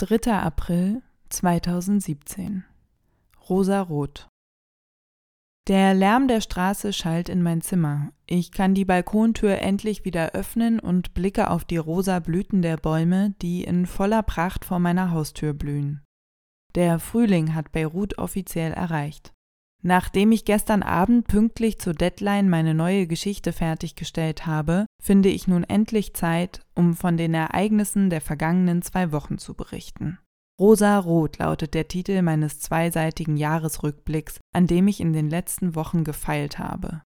3. April 2017 Rosarot Der Lärm der Straße schallt in mein Zimmer. Ich kann die Balkontür endlich wieder öffnen und blicke auf die rosa Blüten der Bäume, die in voller Pracht vor meiner Haustür blühen. Der Frühling hat Beirut offiziell erreicht. Nachdem ich gestern Abend pünktlich zur Deadline meine neue Geschichte fertiggestellt habe, finde ich nun endlich Zeit, um von den Ereignissen der vergangenen zwei Wochen zu berichten. Rosa Rot lautet der Titel meines zweiseitigen Jahresrückblicks, an dem ich in den letzten Wochen gefeilt habe.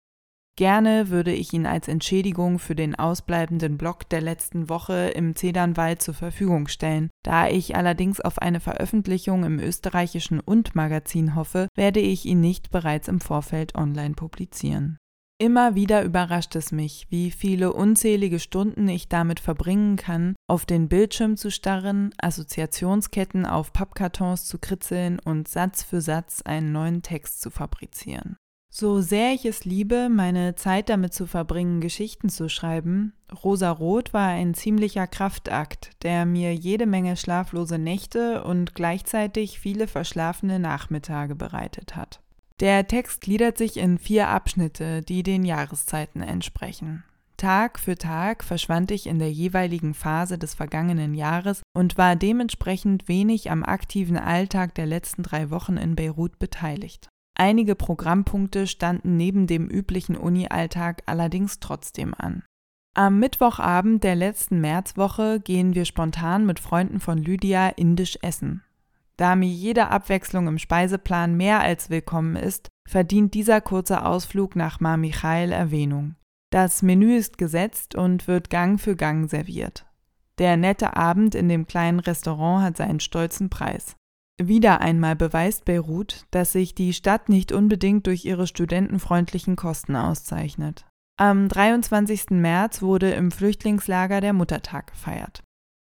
Gerne würde ich ihn als Entschädigung für den ausbleibenden Block der letzten Woche im Zedernwald zur Verfügung stellen. Da ich allerdings auf eine Veröffentlichung im österreichischen Und-Magazin hoffe, werde ich ihn nicht bereits im Vorfeld online publizieren. Immer wieder überrascht es mich, wie viele unzählige Stunden ich damit verbringen kann, auf den Bildschirm zu starren, Assoziationsketten auf Pappkartons zu kritzeln und Satz für Satz einen neuen Text zu fabrizieren. So sehr ich es liebe, meine Zeit damit zu verbringen, Geschichten zu schreiben, Rosa Rot war ein ziemlicher Kraftakt, der mir jede Menge schlaflose Nächte und gleichzeitig viele verschlafene Nachmittage bereitet hat. Der Text gliedert sich in vier Abschnitte, die den Jahreszeiten entsprechen. Tag für Tag verschwand ich in der jeweiligen Phase des vergangenen Jahres und war dementsprechend wenig am aktiven Alltag der letzten drei Wochen in Beirut beteiligt. Einige Programmpunkte standen neben dem üblichen Uni-Alltag allerdings trotzdem an. Am Mittwochabend der letzten Märzwoche gehen wir spontan mit Freunden von Lydia indisch essen. Da mir jede Abwechslung im Speiseplan mehr als willkommen ist, verdient dieser kurze Ausflug nach Mar Michael Erwähnung. Das Menü ist gesetzt und wird Gang für Gang serviert. Der nette Abend in dem kleinen Restaurant hat seinen stolzen Preis. Wieder einmal beweist Beirut, dass sich die Stadt nicht unbedingt durch ihre studentenfreundlichen Kosten auszeichnet. Am 23. März wurde im Flüchtlingslager der Muttertag gefeiert.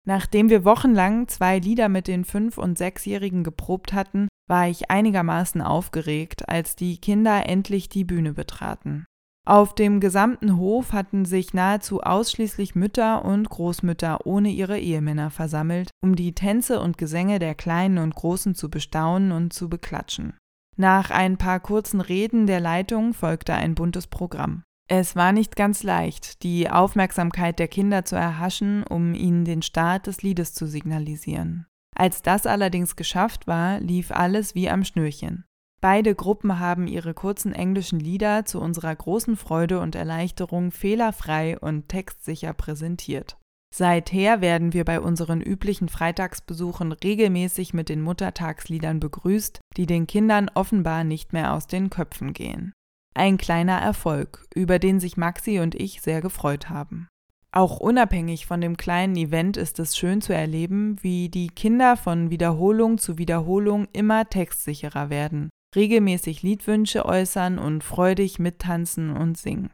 Nachdem wir wochenlang zwei Lieder mit den Fünf- und Sechsjährigen geprobt hatten, war ich einigermaßen aufgeregt, als die Kinder endlich die Bühne betraten. Auf dem gesamten Hof hatten sich nahezu ausschließlich Mütter und Großmütter ohne ihre Ehemänner versammelt, um die Tänze und Gesänge der Kleinen und Großen zu bestaunen und zu beklatschen. Nach ein paar kurzen Reden der Leitung folgte ein buntes Programm. Es war nicht ganz leicht, die Aufmerksamkeit der Kinder zu erhaschen, um ihnen den Start des Liedes zu signalisieren. Als das allerdings geschafft war, lief alles wie am Schnürchen. Beide Gruppen haben ihre kurzen englischen Lieder zu unserer großen Freude und Erleichterung fehlerfrei und textsicher präsentiert. Seither werden wir bei unseren üblichen Freitagsbesuchen regelmäßig mit den Muttertagsliedern begrüßt, die den Kindern offenbar nicht mehr aus den Köpfen gehen. Ein kleiner Erfolg, über den sich Maxi und ich sehr gefreut haben. Auch unabhängig von dem kleinen Event ist es schön zu erleben, wie die Kinder von Wiederholung zu Wiederholung immer textsicherer werden regelmäßig Liedwünsche äußern und freudig mittanzen und singen.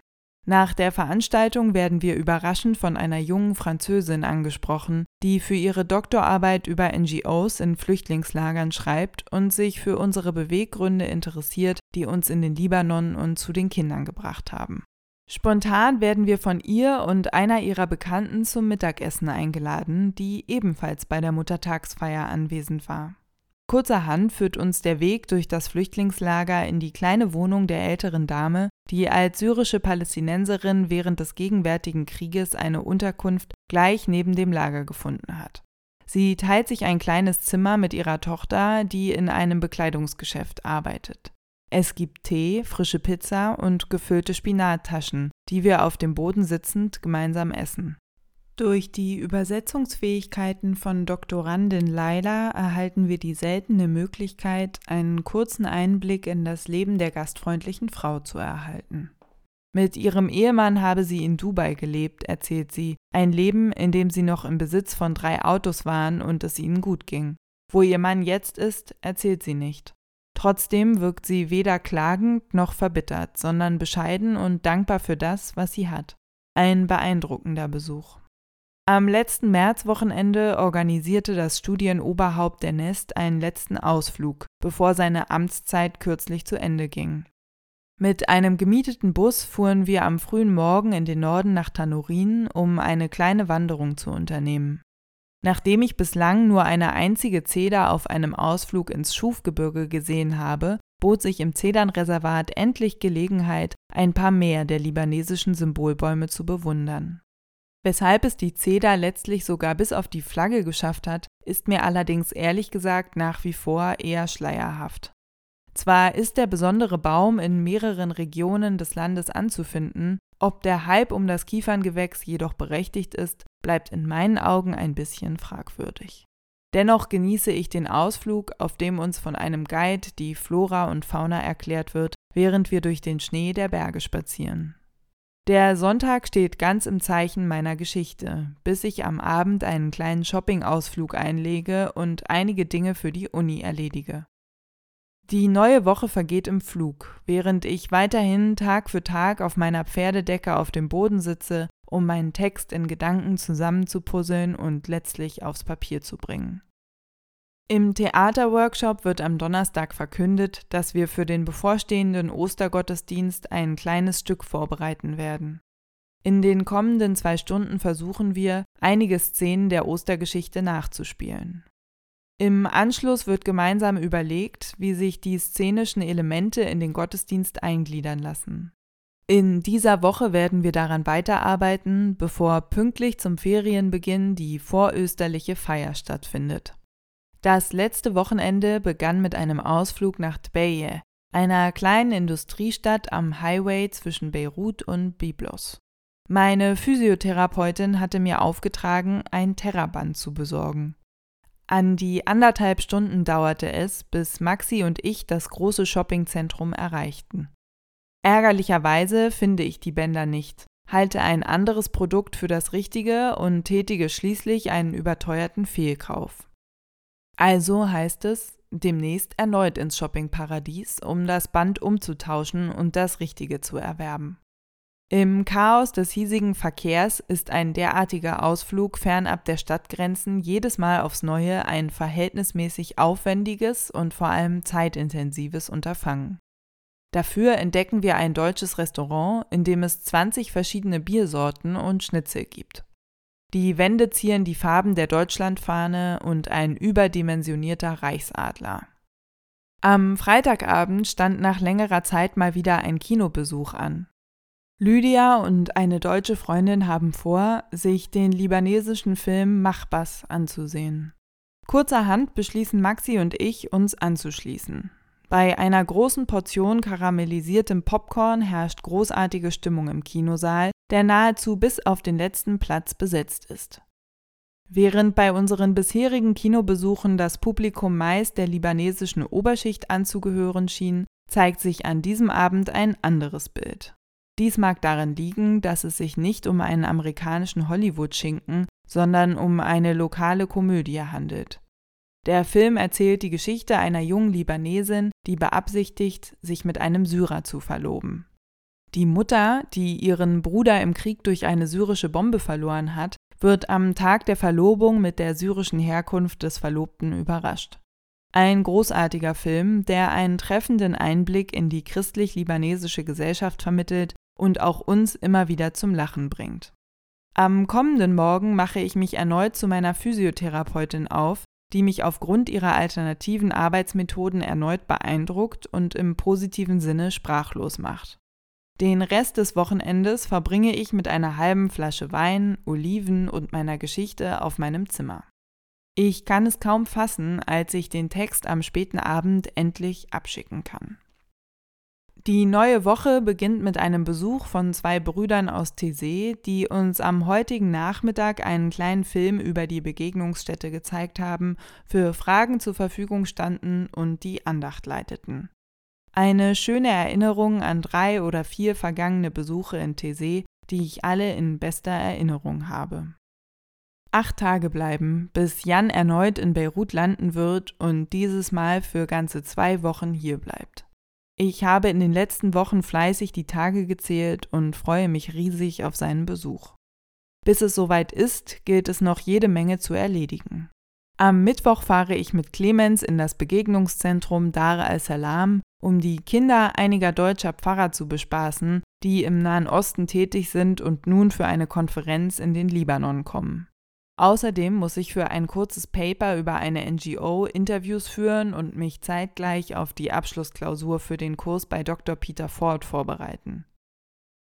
Nach der Veranstaltung werden wir überraschend von einer jungen Französin angesprochen, die für ihre Doktorarbeit über NGOs in Flüchtlingslagern schreibt und sich für unsere Beweggründe interessiert, die uns in den Libanon und zu den Kindern gebracht haben. Spontan werden wir von ihr und einer ihrer Bekannten zum Mittagessen eingeladen, die ebenfalls bei der Muttertagsfeier anwesend war. Kurzerhand führt uns der Weg durch das Flüchtlingslager in die kleine Wohnung der älteren Dame, die als syrische Palästinenserin während des gegenwärtigen Krieges eine Unterkunft gleich neben dem Lager gefunden hat. Sie teilt sich ein kleines Zimmer mit ihrer Tochter, die in einem Bekleidungsgeschäft arbeitet. Es gibt Tee, frische Pizza und gefüllte Spinattaschen, die wir auf dem Boden sitzend gemeinsam essen. Durch die Übersetzungsfähigkeiten von Doktorandin Laila erhalten wir die seltene Möglichkeit, einen kurzen Einblick in das Leben der gastfreundlichen Frau zu erhalten. Mit ihrem Ehemann habe sie in Dubai gelebt, erzählt sie, ein Leben, in dem sie noch im Besitz von drei Autos waren und es ihnen gut ging. Wo ihr Mann jetzt ist, erzählt sie nicht. Trotzdem wirkt sie weder klagend noch verbittert, sondern bescheiden und dankbar für das, was sie hat. Ein beeindruckender Besuch. Am letzten Märzwochenende organisierte das Studienoberhaupt der Nest einen letzten Ausflug, bevor seine Amtszeit kürzlich zu Ende ging. Mit einem gemieteten Bus fuhren wir am frühen Morgen in den Norden nach Tanurin, um eine kleine Wanderung zu unternehmen. Nachdem ich bislang nur eine einzige Zeder auf einem Ausflug ins Schufgebirge gesehen habe, bot sich im Zedernreservat endlich Gelegenheit, ein paar mehr der libanesischen Symbolbäume zu bewundern. Weshalb es die Zeder letztlich sogar bis auf die Flagge geschafft hat, ist mir allerdings ehrlich gesagt nach wie vor eher schleierhaft. Zwar ist der besondere Baum in mehreren Regionen des Landes anzufinden, ob der Hype um das Kieferngewächs jedoch berechtigt ist, bleibt in meinen Augen ein bisschen fragwürdig. Dennoch genieße ich den Ausflug, auf dem uns von einem Guide die Flora und Fauna erklärt wird, während wir durch den Schnee der Berge spazieren. Der Sonntag steht ganz im Zeichen meiner Geschichte, bis ich am Abend einen kleinen Shopping-Ausflug einlege und einige Dinge für die Uni erledige. Die neue Woche vergeht im Flug, während ich weiterhin Tag für Tag auf meiner Pferdedecke auf dem Boden sitze, um meinen Text in Gedanken zusammenzupuzzeln und letztlich aufs Papier zu bringen. Im Theaterworkshop wird am Donnerstag verkündet, dass wir für den bevorstehenden Ostergottesdienst ein kleines Stück vorbereiten werden. In den kommenden zwei Stunden versuchen wir, einige Szenen der Ostergeschichte nachzuspielen. Im Anschluss wird gemeinsam überlegt, wie sich die szenischen Elemente in den Gottesdienst eingliedern lassen. In dieser Woche werden wir daran weiterarbeiten, bevor pünktlich zum Ferienbeginn die vorösterliche Feier stattfindet. Das letzte Wochenende begann mit einem Ausflug nach Tbeye, einer kleinen Industriestadt am Highway zwischen Beirut und Byblos. Meine Physiotherapeutin hatte mir aufgetragen, ein Terraband zu besorgen. An die anderthalb Stunden dauerte es, bis Maxi und ich das große Shoppingzentrum erreichten. Ärgerlicherweise finde ich die Bänder nicht, halte ein anderes Produkt für das Richtige und tätige schließlich einen überteuerten Fehlkauf. Also heißt es, demnächst erneut ins Shoppingparadies, um das Band umzutauschen und das Richtige zu erwerben. Im Chaos des hiesigen Verkehrs ist ein derartiger Ausflug fernab der Stadtgrenzen jedes Mal aufs Neue ein verhältnismäßig aufwendiges und vor allem zeitintensives Unterfangen. Dafür entdecken wir ein deutsches Restaurant, in dem es 20 verschiedene Biersorten und Schnitzel gibt. Die Wände zieren die Farben der Deutschlandfahne und ein überdimensionierter Reichsadler. Am Freitagabend stand nach längerer Zeit mal wieder ein Kinobesuch an. Lydia und eine deutsche Freundin haben vor, sich den libanesischen Film Machbas anzusehen. Kurzerhand beschließen Maxi und ich, uns anzuschließen. Bei einer großen Portion karamellisiertem Popcorn herrscht großartige Stimmung im Kinosaal, der nahezu bis auf den letzten Platz besetzt ist. Während bei unseren bisherigen Kinobesuchen das Publikum meist der libanesischen Oberschicht anzugehören schien, zeigt sich an diesem Abend ein anderes Bild. Dies mag darin liegen, dass es sich nicht um einen amerikanischen Hollywood-Schinken, sondern um eine lokale Komödie handelt. Der Film erzählt die Geschichte einer jungen Libanesin, die beabsichtigt, sich mit einem Syrer zu verloben. Die Mutter, die ihren Bruder im Krieg durch eine syrische Bombe verloren hat, wird am Tag der Verlobung mit der syrischen Herkunft des Verlobten überrascht. Ein großartiger Film, der einen treffenden Einblick in die christlich-libanesische Gesellschaft vermittelt und auch uns immer wieder zum Lachen bringt. Am kommenden Morgen mache ich mich erneut zu meiner Physiotherapeutin auf, die mich aufgrund ihrer alternativen Arbeitsmethoden erneut beeindruckt und im positiven Sinne sprachlos macht. Den Rest des Wochenendes verbringe ich mit einer halben Flasche Wein, Oliven und meiner Geschichte auf meinem Zimmer. Ich kann es kaum fassen, als ich den Text am späten Abend endlich abschicken kann. Die neue Woche beginnt mit einem Besuch von zwei Brüdern aus Thésée, die uns am heutigen Nachmittag einen kleinen Film über die Begegnungsstätte gezeigt haben, für Fragen zur Verfügung standen und die Andacht leiteten. Eine schöne Erinnerung an drei oder vier vergangene Besuche in Thésée, die ich alle in bester Erinnerung habe. Acht Tage bleiben, bis Jan erneut in Beirut landen wird und dieses Mal für ganze zwei Wochen hier bleibt. Ich habe in den letzten Wochen fleißig die Tage gezählt und freue mich riesig auf seinen Besuch. Bis es soweit ist, gilt es noch jede Menge zu erledigen. Am Mittwoch fahre ich mit Clemens in das Begegnungszentrum Dar al-Salam, um die Kinder einiger deutscher Pfarrer zu bespaßen, die im Nahen Osten tätig sind und nun für eine Konferenz in den Libanon kommen. Außerdem muss ich für ein kurzes Paper über eine NGO Interviews führen und mich zeitgleich auf die Abschlussklausur für den Kurs bei Dr. Peter Ford vorbereiten.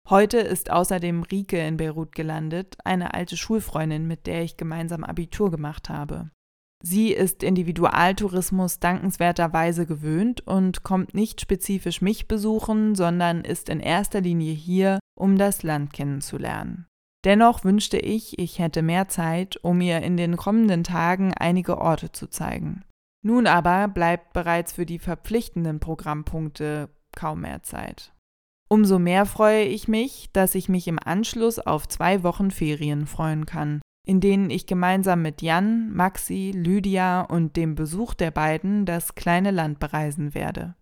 Heute ist außerdem Rike in Beirut gelandet, eine alte Schulfreundin, mit der ich gemeinsam Abitur gemacht habe. Sie ist Individualtourismus dankenswerterweise gewöhnt und kommt nicht spezifisch mich besuchen, sondern ist in erster Linie hier, um das Land kennenzulernen. Dennoch wünschte ich, ich hätte mehr Zeit, um ihr in den kommenden Tagen einige Orte zu zeigen. Nun aber bleibt bereits für die verpflichtenden Programmpunkte kaum mehr Zeit. Umso mehr freue ich mich, dass ich mich im Anschluss auf zwei Wochen Ferien freuen kann, in denen ich gemeinsam mit Jan, Maxi, Lydia und dem Besuch der beiden das kleine Land bereisen werde.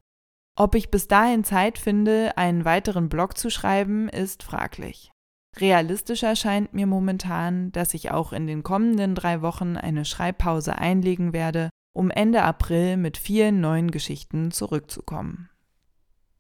Ob ich bis dahin Zeit finde, einen weiteren Blog zu schreiben, ist fraglich. Realistischer scheint mir momentan, dass ich auch in den kommenden drei Wochen eine Schreibpause einlegen werde, um Ende April mit vielen neuen Geschichten zurückzukommen.